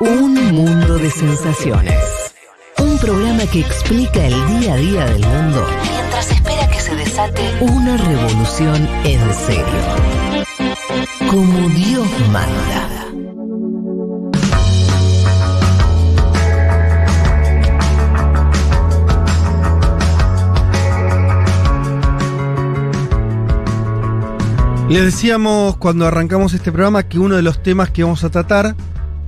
Un mundo de sensaciones. Un programa que explica el día a día del mundo mientras espera que se desate una revolución en serio. Como Dios manda. Les decíamos cuando arrancamos este programa que uno de los temas que vamos a tratar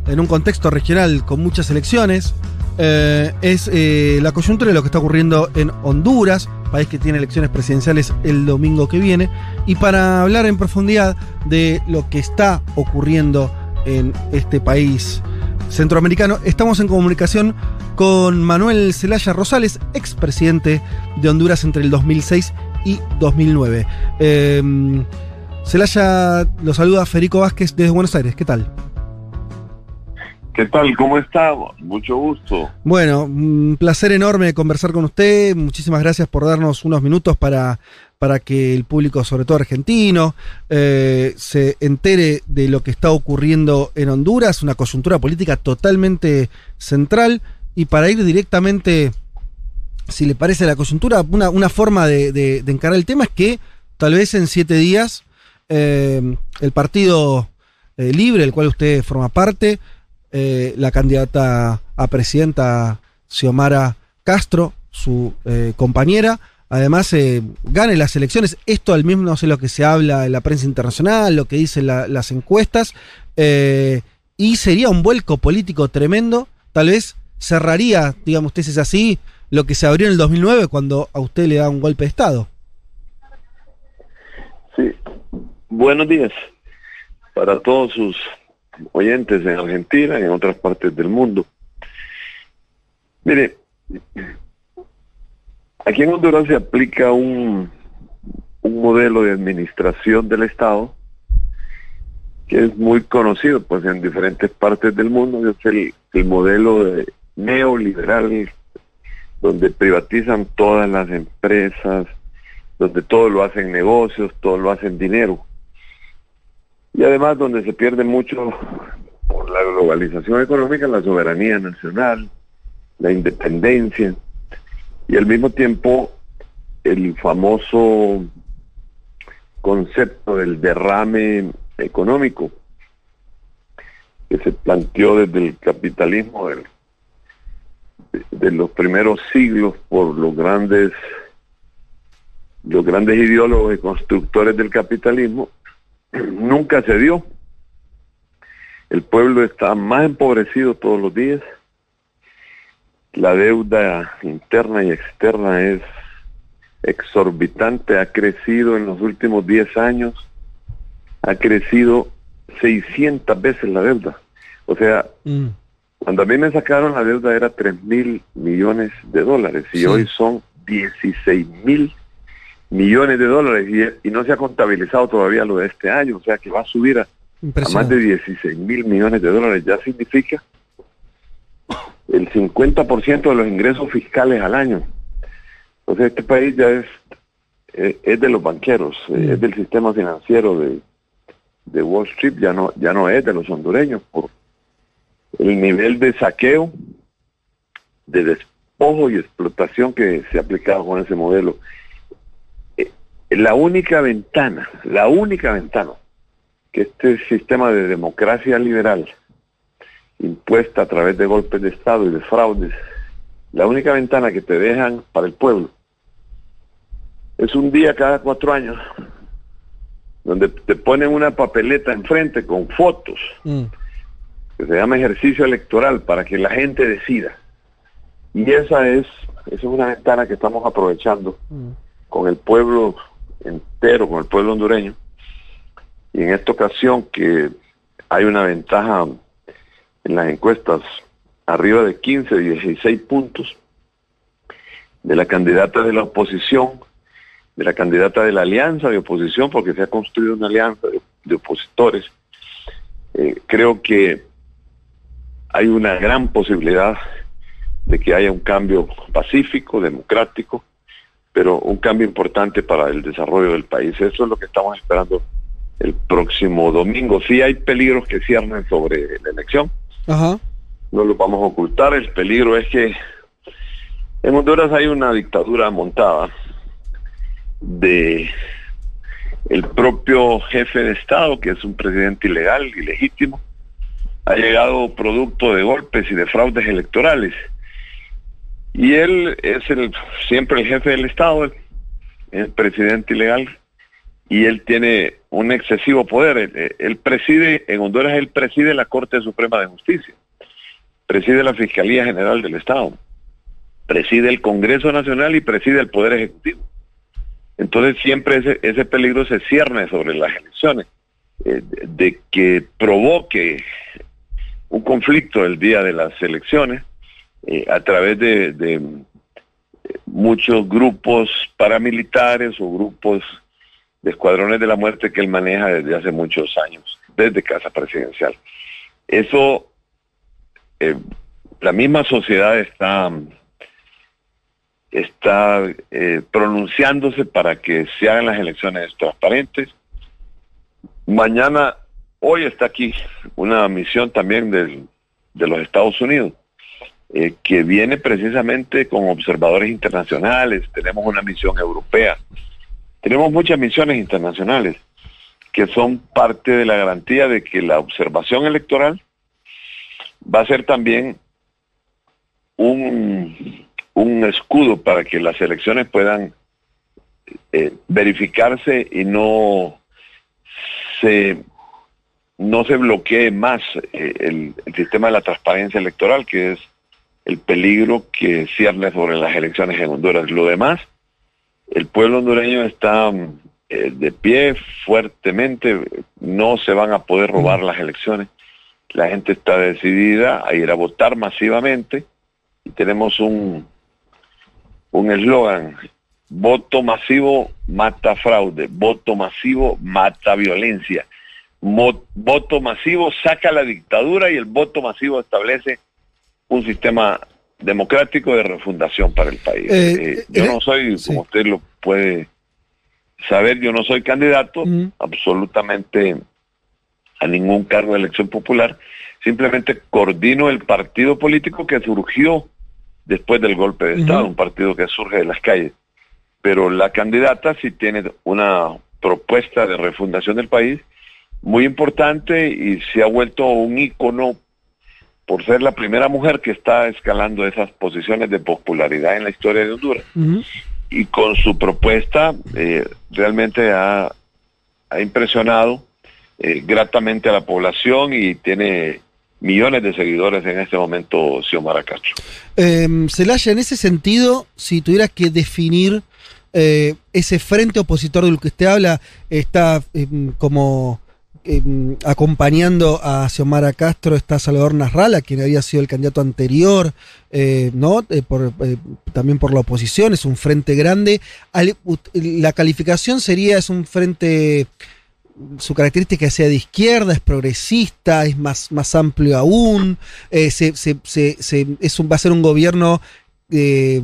en un contexto regional con muchas elecciones eh, es eh, la coyuntura de lo que está ocurriendo en Honduras, país que tiene elecciones presidenciales el domingo que viene, y para hablar en profundidad de lo que está ocurriendo en este país centroamericano, estamos en comunicación con Manuel Zelaya Rosales, expresidente de Honduras entre el 2006 y 2009. Eh, Celaya lo saluda Federico Vázquez desde Buenos Aires. ¿Qué tal? ¿Qué tal? ¿Cómo estamos? Mucho gusto. Bueno, un placer enorme conversar con usted. Muchísimas gracias por darnos unos minutos para, para que el público, sobre todo argentino, eh, se entere de lo que está ocurriendo en Honduras, una coyuntura política totalmente central. Y para ir directamente, si le parece la coyuntura, una, una forma de, de, de encarar el tema es que tal vez en siete días eh, el partido eh, libre, el cual usted forma parte, eh, la candidata a presidenta Xiomara Castro, su eh, compañera, además eh, gane las elecciones. Esto al mismo no sé lo que se habla en la prensa internacional, lo que dicen la, las encuestas, eh, y sería un vuelco político tremendo. Tal vez cerraría, digamos, usted es así, lo que se abrió en el 2009 cuando a usted le da un golpe de Estado. Sí, buenos días para todos sus oyentes en Argentina y en otras partes del mundo. Mire, aquí en Honduras se aplica un, un modelo de administración del Estado que es muy conocido pues en diferentes partes del mundo, es el, el modelo de neoliberal donde privatizan todas las empresas, donde todo lo hacen negocios, todo lo hacen dinero. Y además donde se pierde mucho por la globalización económica, la soberanía nacional, la independencia y al mismo tiempo el famoso concepto del derrame económico que se planteó desde el capitalismo de, de los primeros siglos por los grandes los grandes ideólogos y constructores del capitalismo nunca se dio. El pueblo está más empobrecido todos los días. La deuda interna y externa es exorbitante, ha crecido en los últimos 10 años, ha crecido 600 veces la deuda. O sea, mm. cuando a mí me sacaron la deuda era 3 mil millones de dólares y sí. hoy son 16 mil millones de dólares y, y, no se ha contabilizado todavía lo de este año, o sea que va a subir a, a más de 16 mil millones de dólares, ya significa el 50% de los ingresos fiscales al año. Entonces este país ya es, es, es de los banqueros, mm. es del sistema financiero de, de Wall Street, ya no, ya no es de los hondureños por el nivel de saqueo, de despojo y explotación que se ha aplicado con ese modelo la única ventana, la única ventana que este sistema de democracia liberal impuesta a través de golpes de Estado y de fraudes, la única ventana que te dejan para el pueblo es un día cada cuatro años donde te ponen una papeleta enfrente con fotos mm. que se llama ejercicio electoral para que la gente decida. Y esa es, esa es una ventana que estamos aprovechando mm. con el pueblo entero con el pueblo hondureño. Y en esta ocasión que hay una ventaja en las encuestas arriba de 15, 16 puntos de la candidata de la oposición, de la candidata de la alianza de oposición, porque se ha construido una alianza de, opositores. Eh, creo que hay una gran posibilidad de que haya un cambio pacífico, democrático, pero un cambio importante para el desarrollo del país. Eso es lo que estamos esperando el próximo domingo. Sí hay peligros que ciernen sobre la elección, Ajá. no lo vamos a ocultar. El peligro es que en Honduras hay una dictadura montada de el propio jefe de Estado, que es un presidente ilegal, ilegítimo, ha llegado producto de golpes y de fraudes electorales. Y él es el siempre el jefe del Estado, el presidente ilegal, y él tiene un excesivo poder. Él, preside, en Honduras él preside la Corte Suprema de Justicia, preside la Fiscalía General del Estado, preside el Congreso Nacional y preside el Poder Ejecutivo. Entonces siempre ese, ese peligro se cierne sobre las elecciones, eh, de que provoque un conflicto el día de las elecciones eh, a través de, de, muchos grupos paramilitares o grupos de escuadrones de la muerte que él maneja desde hace muchos años, desde Casa Presidencial. Eso, eh, la misma sociedad está está eh, pronunciándose para que se hagan las elecciones transparentes. Mañana, hoy está aquí una misión también de los Estados Unidos, eh, que viene precisamente con observadores internacionales, tenemos una misión europea, tenemos muchas misiones internacionales que son parte de la garantía de que la observación electoral va a ser también un un escudo para que las elecciones puedan eh, verificarse y no se no se bloquee más eh, el, sistema de la transparencia electoral, que es el peligro que cierne sobre las elecciones en Honduras. Lo demás, el pueblo hondureño está eh, de pie fuertemente, no se van a poder robar las elecciones. La gente está decidida a ir a votar masivamente y tenemos un, un eslogan, voto masivo mata fraude, voto masivo mata violencia, voto masivo saca la dictadura y el voto masivo establece un sistema democrático de refundación para el país. Eh, eh, yo no soy, como usted lo puede saber, yo no soy candidato absolutamente a ningún cargo de elección popular, simplemente coordino el partido político que surgió después del golpe de Estado, un partido que surge de las calles. Pero la candidata sí tiene una propuesta de refundación del país muy importante y se ha vuelto un ícono por ser la primera mujer que está escalando esas posiciones de popularidad en la historia de Honduras. Y con su propuesta eh, realmente ha, impresionado eh, gratamente a la población y tiene millones de seguidores en este momento Xiomara Castro. Eh, Celaya, en ese sentido, si tuvieras que definir eh, ese frente opositor del que usted habla, está em, como em, acompañando a Xiomara Castro, está Salvador Nasralla, quien había sido el candidato anterior, eh, ¿no? Eh, por, también por la oposición, es un frente grande. la calificación sería, es un frente su característica sea de izquierda, es progresista, es más, más amplio aún, eh, se, se, se, es un, va a ser un gobierno eh,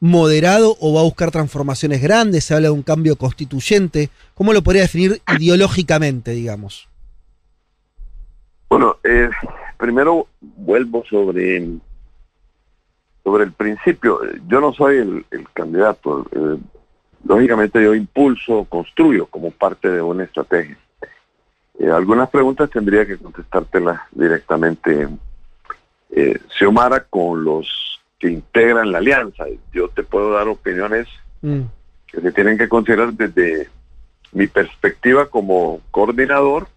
moderado o va a buscar transformaciones grandes, se habla de un cambio constituyente. ¿Cómo lo podría definir ideológicamente, digamos? Bueno, eh, primero vuelvo sobre, sobre el principio. Yo no soy el, el candidato lógicamente yo impulso, construyo como parte de una estrategia. Eh, algunas preguntas tendría que contestártelas directamente eh, Xiomara con los que integran la alianza. Yo te puedo dar opiniones mm. que se tienen que considerar desde mi perspectiva como coordinador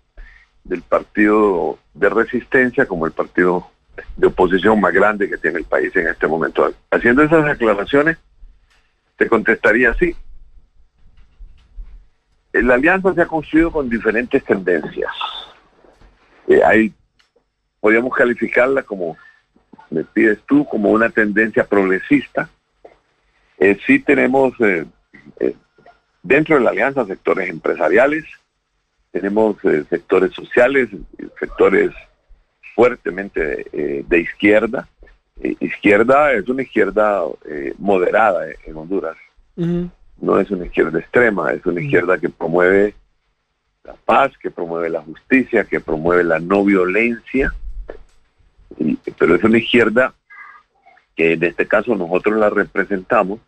del partido de resistencia, como el partido de oposición más grande que tiene el país en este momento. Haciendo esas aclaraciones, te contestaría así. La alianza se ha construido con diferentes tendencias. Eh, hay, podríamos calificarla como, me pides tú, como una tendencia progresista. Eh, sí tenemos eh, eh, dentro de la alianza sectores empresariales, tenemos sectores sociales, sectores fuertemente de izquierda. izquierda es una izquierda moderada en Honduras. No es una izquierda extrema, es una izquierda que promueve la paz, que promueve la justicia, que promueve la no violencia, pero es una izquierda que en este caso nosotros la representamos,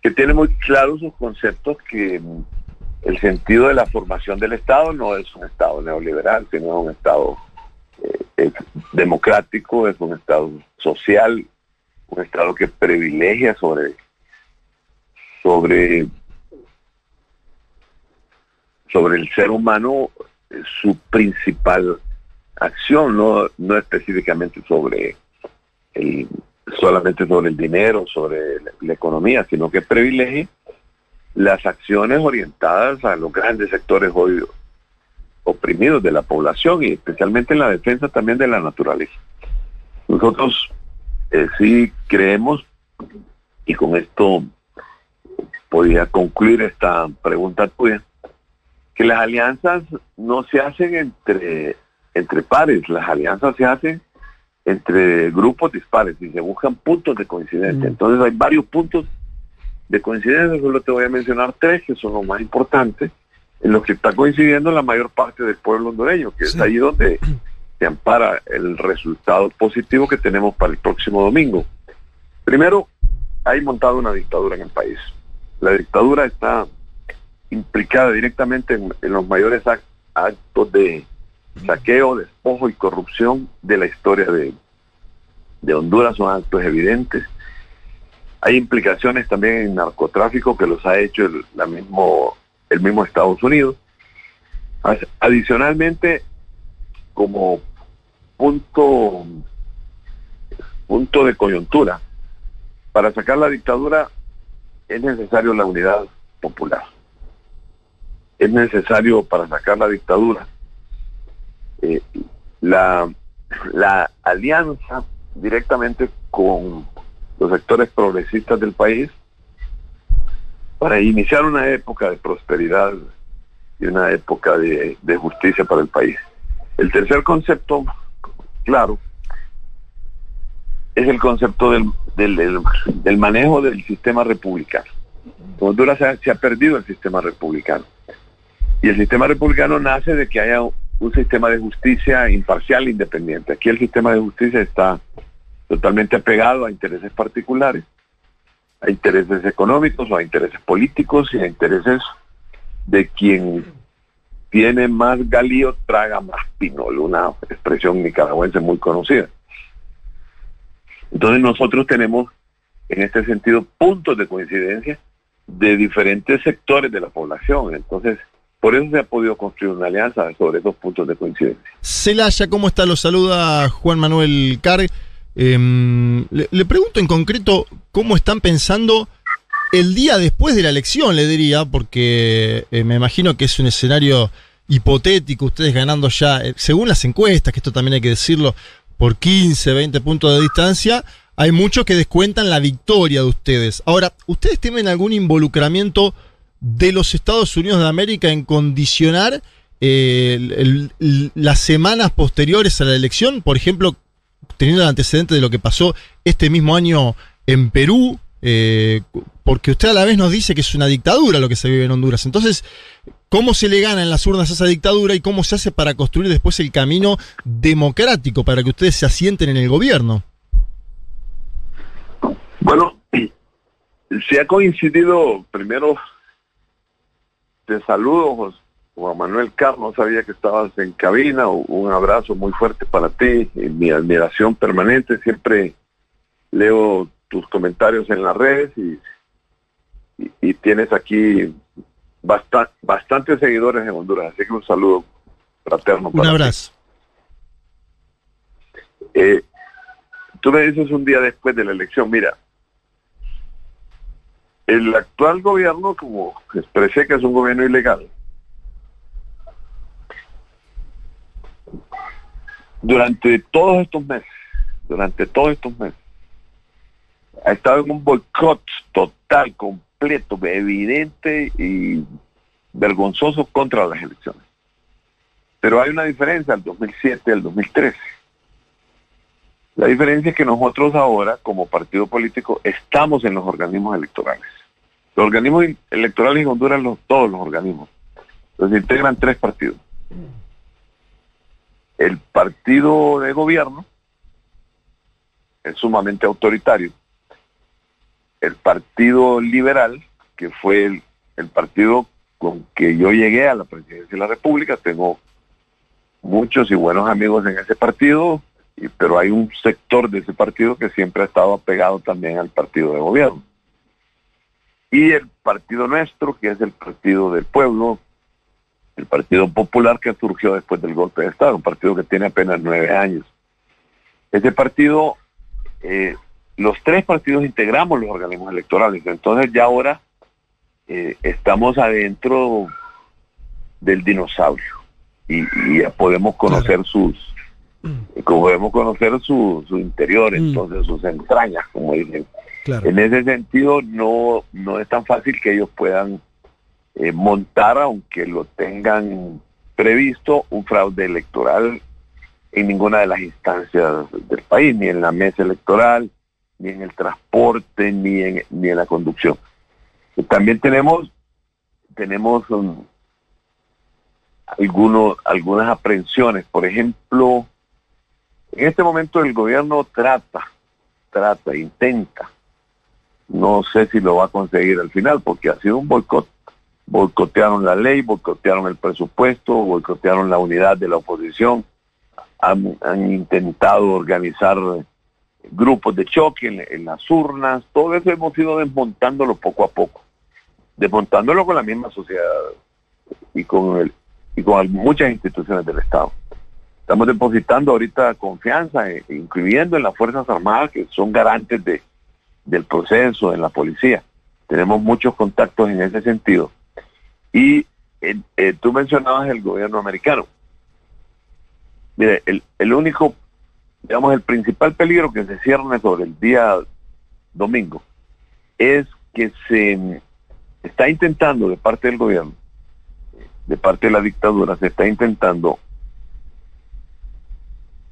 que tiene muy claros sus conceptos que el sentido de la formación del Estado no es un Estado neoliberal, sino un Estado eh, democrático, es un Estado social, un Estado que privilegia sobre, sobre, sobre el ser humano eh, su principal acción, no, no específicamente sobre el, solamente sobre el dinero, sobre la, economía, sino que privilegia las acciones orientadas a los grandes sectores hoy oprimidos de la población y especialmente en la defensa también de la naturaleza. Nosotros eh, sí creemos, y con esto podría concluir esta pregunta tuya, que las alianzas no se hacen entre, entre pares, las alianzas se hacen entre grupos dispares y se buscan puntos de coincidencia. Mm. Entonces hay varios puntos de coincidencia, solo te voy a mencionar tres que son los más importantes, en los que está coincidiendo la mayor parte del pueblo hondureño, que es ahí donde se ampara el resultado positivo que tenemos para el próximo domingo. Primero, hay montado una dictadura en el país. La dictadura está implicada directamente en, los mayores actos de saqueo, despojo y corrupción de la historia de, de Honduras, son actos evidentes. Hay implicaciones también en narcotráfico que los ha hecho el, la mismo, el mismo Estados Unidos. Adicionalmente, como punto, punto de coyuntura, para sacar la dictadura es necesario la unidad popular. Es necesario para sacar la dictadura eh, la, la alianza directamente con los sectores progresistas del país para iniciar una época de prosperidad y una época de, justicia para el país. El tercer concepto, claro, es el concepto del, del, manejo del sistema republicano. En Honduras se se ha perdido el sistema republicano. Y el sistema republicano nace de que haya un sistema de justicia imparcial e independiente. Aquí el sistema de justicia está totalmente apegado a intereses particulares, a intereses económicos o a intereses políticos y a intereses de quien tiene más galío traga más pinol, una expresión nicaragüense muy conocida. Entonces nosotros tenemos en este sentido puntos de coincidencia de diferentes sectores de la población. Entonces, por eso se ha podido construir una alianza sobre esos puntos de coincidencia. Celaya, ¿cómo está? Lo saluda Juan Manuel Carg. Em, le, pregunto en concreto cómo están pensando el día después de la elección, le diría, porque eh, me imagino que es un escenario hipotético, ustedes ganando ya, eh, según las encuestas, que esto también hay que decirlo, por 15, 20 puntos de distancia, hay muchos que descuentan la victoria de ustedes. Ahora, ¿ustedes tienen algún involucramiento de los Estados Unidos de América en condicionar eh, las semanas posteriores a la elección? Por ejemplo, teniendo el antecedente de lo que pasó este mismo año en Perú, eh, porque usted a la vez nos dice que es una dictadura lo que se vive en Honduras. Entonces, ¿cómo se le gana en las urnas a esa dictadura y cómo se hace para construir después el camino democrático para que ustedes se asienten en el gobierno? Bueno, se ha coincidido primero te saludo, Juan Manuel Carlos, sabía que estabas en cabina, un abrazo muy fuerte para ti, y mi admiración permanente, siempre leo tus comentarios en las redes y, y, tienes aquí bastantes seguidores en Honduras, así que un saludo fraterno. un abrazo. Eh, tú me dices un día después de la elección, mira, el actual gobierno, como expresé que es un gobierno ilegal, durante todos estos meses, durante todos estos meses, ha estado en un boicot total, completo, evidente y vergonzoso contra las elecciones. Pero hay una diferencia al 2007 y al 2013. La diferencia es que nosotros ahora, como partido político, estamos en los organismos electorales. Los organismos electorales en Honduras, los, todos los organismos, los integran tres partidos. El partido de gobierno, es sumamente autoritario. El Partido Liberal, que fue el, partido con que yo llegué a la presidencia de la República, tengo muchos y buenos amigos en ese partido, pero hay un sector de ese partido que siempre ha estado apegado también al partido de gobierno. Y el partido nuestro, que es el partido del pueblo, el Partido Popular que surgió después del golpe de Estado, un partido que tiene apenas nueve años. Ese partido, eh, los tres partidos integramos los organismos electorales, entonces ya ahora eh, estamos adentro del dinosaurio y, ya podemos conocer sus podemos conocer su, su interior, mm. entonces sus entrañas, como dicen. En ese sentido, no, no es tan fácil que ellos puedan eh, montar, aunque lo tengan previsto, un fraude electoral en ninguna de las instancias del país, ni en la mesa electoral, ni en el transporte, ni en, ni en la conducción. También tenemos, tenemos um, algunos, algunas aprehensiones. Por ejemplo, en este momento el gobierno trata, trata, intenta, no sé si lo va a conseguir al final, porque ha sido un boicot boicotearon la ley, boicotearon el presupuesto, boicotearon la unidad de la oposición, han, intentado organizar grupos de choque en, las urnas, todo eso hemos ido desmontándolo poco a poco, desmontándolo con la misma sociedad y con, el, y con muchas instituciones del Estado. Estamos depositando ahorita confianza, eh, incluyendo en las Fuerzas Armadas, que son garantes de, del proceso, en la policía. Tenemos muchos contactos en ese sentido y eh, tú mencionabas el gobierno americano. Mire, el, el único, digamos, el principal peligro que se cierne sobre el día domingo es que se está intentando de parte del gobierno, de parte de la dictadura, se está intentando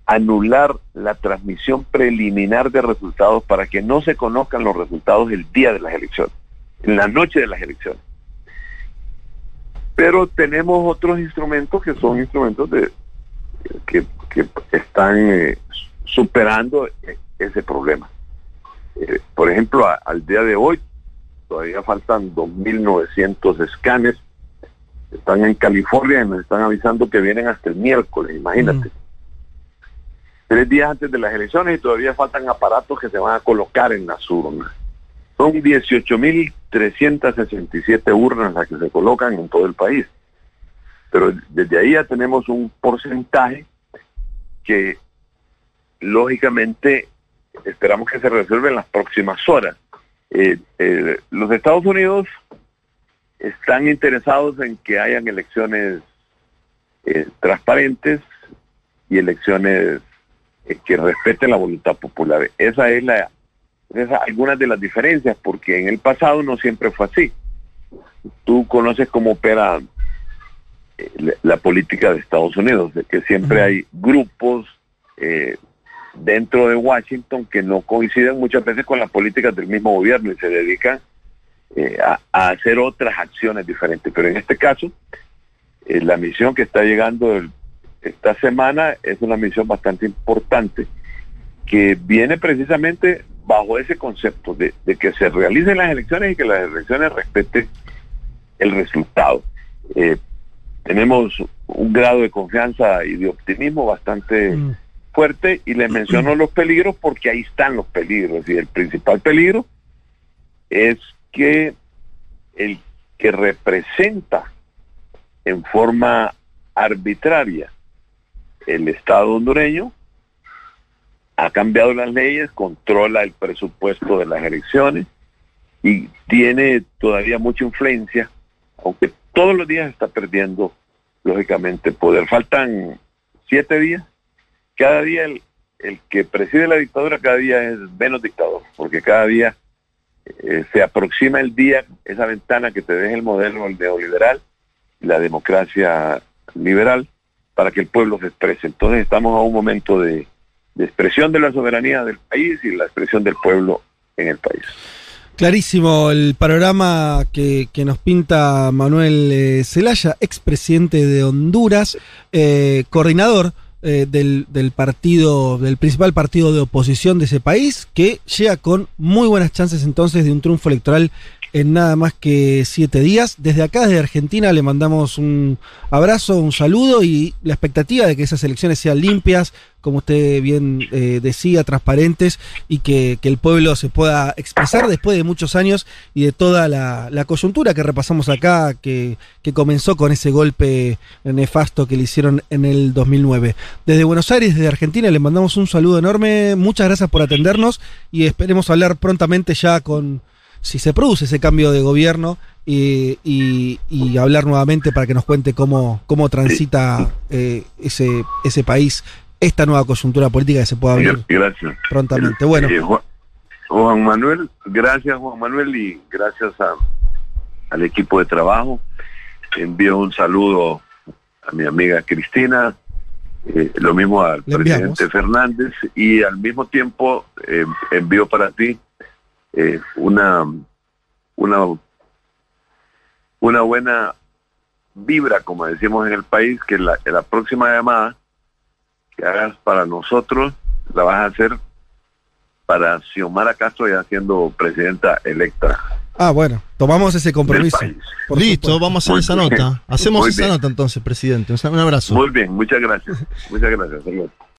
anular la transmisión preliminar de resultados para que no se conozcan los resultados el día de las elecciones, en la noche de las elecciones. Pero tenemos otros instrumentos que son instrumentos de que, están eh, superando e, ese problema. Eh, por ejemplo, al día de hoy todavía faltan 2.900 escanes. Están en California y nos están avisando que vienen hasta el miércoles, imagínate. Tres días antes de las elecciones y todavía faltan aparatos que se van a colocar en las urnas. Son 18.367 urnas las que se colocan en todo el país. Pero desde ahí ya tenemos un porcentaje que lógicamente esperamos que se resuelva en las próximas horas. Eh, eh, los Estados Unidos están interesados en que hayan elecciones eh, transparentes y elecciones que respeten la voluntad popular. Esa es la algunas de las diferencias, porque en el pasado no siempre fue así. Tú conoces cómo opera eh, la política de Estados Unidos, de que siempre hay grupos eh, dentro de Washington que no coinciden muchas veces con las políticas del mismo gobierno y se dedican eh, a, hacer otras acciones diferentes. Pero en este caso, la misión que está llegando esta semana es una misión bastante importante que viene precisamente bajo ese concepto de, que se realicen las elecciones y que las elecciones respeten el resultado. Eh, tenemos un grado de confianza y de optimismo bastante mm. fuerte y les menciono los peligros porque ahí están los peligros y el principal peligro es que el que representa en forma arbitraria el Estado hondureño ha cambiado las leyes, controla el presupuesto de las elecciones y tiene todavía mucha influencia, aunque todos los días está perdiendo, lógicamente, poder. Faltan siete días. Cada día el, que preside la dictadura, cada día es menos dictador, porque cada día eh, se aproxima el día, esa ventana que te deja el modelo neoliberal la democracia liberal para que el pueblo se exprese. Entonces estamos a un momento de, de expresión de la soberanía del país y la expresión del pueblo en el país. Clarísimo el panorama que, nos pinta Manuel eh, Zelaya, expresidente de Honduras, eh, coordinador eh, del, del, partido, del principal partido de oposición de ese país, que llega con muy buenas chances entonces de un triunfo electoral en nada más que siete días. Desde acá, desde Argentina, le mandamos un abrazo, un saludo y la expectativa de que esas elecciones sean limpias, como usted bien eh, decía, transparentes y que, el pueblo se pueda expresar después de muchos años y de toda la, coyuntura que repasamos acá, que, que, comenzó con ese golpe nefasto que le hicieron en el 2009. Desde Buenos Aires, desde Argentina, le mandamos un saludo enorme. Muchas gracias por atendernos y esperemos hablar prontamente ya con si se produce ese cambio de gobierno y, y, hablar nuevamente para que nos cuente cómo, cómo transita eh, ese, ese país, esta nueva coyuntura política que se pueda abrir gracias. prontamente. Bueno. Juan, Manuel, gracias Juan Manuel y gracias al equipo de trabajo. Envío un saludo a mi amiga Cristina, eh, lo mismo al presidente Fernández y al mismo tiempo eh, envío para ti eh, una, una, una buena vibra, como decimos en el país, que la, la próxima llamada que hagas para nosotros la vas a hacer para Xiomara Castro ya siendo presidenta electa. Ah, bueno, tomamos ese compromiso. Listo, vamos a hacer esa nota. Hacemos esa nota entonces, presidente. Un abrazo. Muy bien, muchas gracias. muchas gracias.